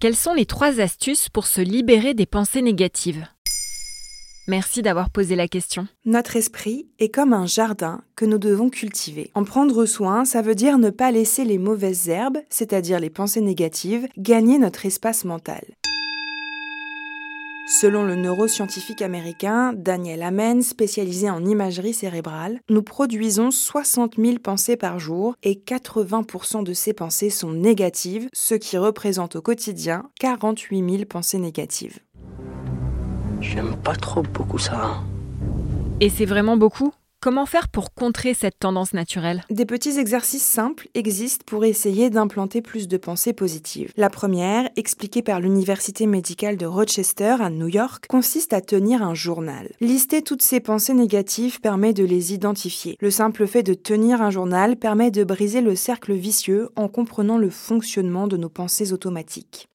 Quelles sont les trois astuces pour se libérer des pensées négatives? Merci d'avoir posé la question. Notre esprit est comme un jardin que nous devons cultiver. En prendre soin, ça veut dire ne pas laisser les mauvaises herbes, c'est-à-dire les pensées négatives, gagner notre espace mental. Selon le neuroscientifique américain Daniel Amen, spécialisé en imagerie cérébrale, nous produisons 60 000 pensées par jour et 80% de ces pensées sont négatives, ce qui représente au quotidien 48 000 pensées négatives. J'aime pas trop beaucoup ça. Et c'est vraiment beaucoup? Comment faire pour contrer cette tendance naturelle? Des petits exercices simples existent pour essayer d'implanter plus de pensées positives. La première, expliquée par l'Université médicale de Rochester à New York, consiste à tenir un journal. Lister toutes ces pensées négatives permet de les identifier. Le simple fait de tenir un journal permet de briser le cercle vicieux en comprenant le fonctionnement de nos pensées automatiques.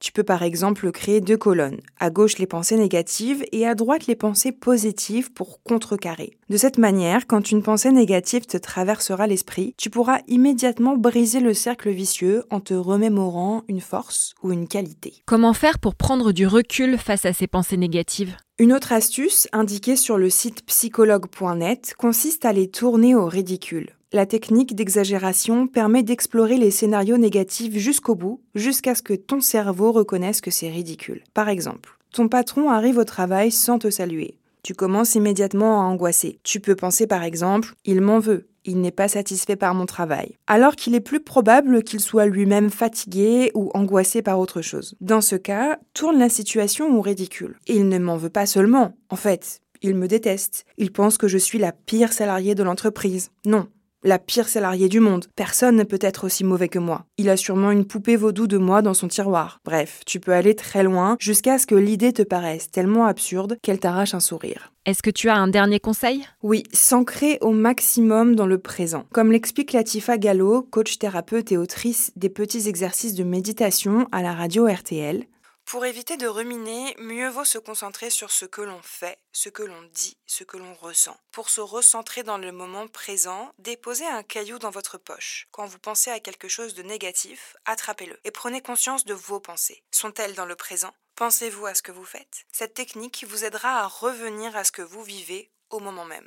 Tu peux par exemple créer deux colonnes, à gauche les pensées négatives et à droite les pensées positives pour contrecarrer. De cette manière, quand une pensée négative te traversera l'esprit, tu pourras immédiatement briser le cercle vicieux en te remémorant une force ou une qualité. Comment faire pour prendre du recul face à ces pensées négatives? Une autre astuce, indiquée sur le site psychologue.net, consiste à les tourner au ridicule. La technique d'exagération permet d'explorer les scénarios négatifs jusqu'au bout, jusqu'à ce que ton cerveau reconnaisse que c'est ridicule. Par exemple, ton patron arrive au travail sans te saluer. Tu commences immédiatement à angoisser. Tu peux penser par exemple, il m'en veut, il n'est pas satisfait par mon travail, alors qu'il est plus probable qu'il soit lui-même fatigué ou angoissé par autre chose. Dans ce cas, tourne la situation au ridicule. Il ne m'en veut pas seulement, en fait, il me déteste. Il pense que je suis la pire salariée de l'entreprise. Non, la pire salariée du monde. Personne ne peut être aussi mauvais que moi. Il a sûrement une poupée vaudou de moi dans son tiroir. Bref, tu peux aller très loin jusqu'à ce que l'idée te paraisse tellement absurde qu'elle t'arrache un sourire. Est-ce que tu as un dernier conseil? Oui, s'ancrer au maximum dans le présent. Comme l'explique Latifa Gallo, coach thérapeute et autrice des petits exercices de méditation à la radio RTL, pour éviter de ruminer, mieux vaut se concentrer sur ce que l'on fait, ce que l'on dit, ce que l'on ressent. Pour se recentrer dans le moment présent, déposez un caillou dans votre poche. Quand vous pensez à quelque chose de négatif, attrapez-le et prenez conscience de vos pensées. Sont-elles dans le présent? Pensez-vous à ce que vous faites? Cette technique vous aidera à revenir à ce que vous vivez au moment même.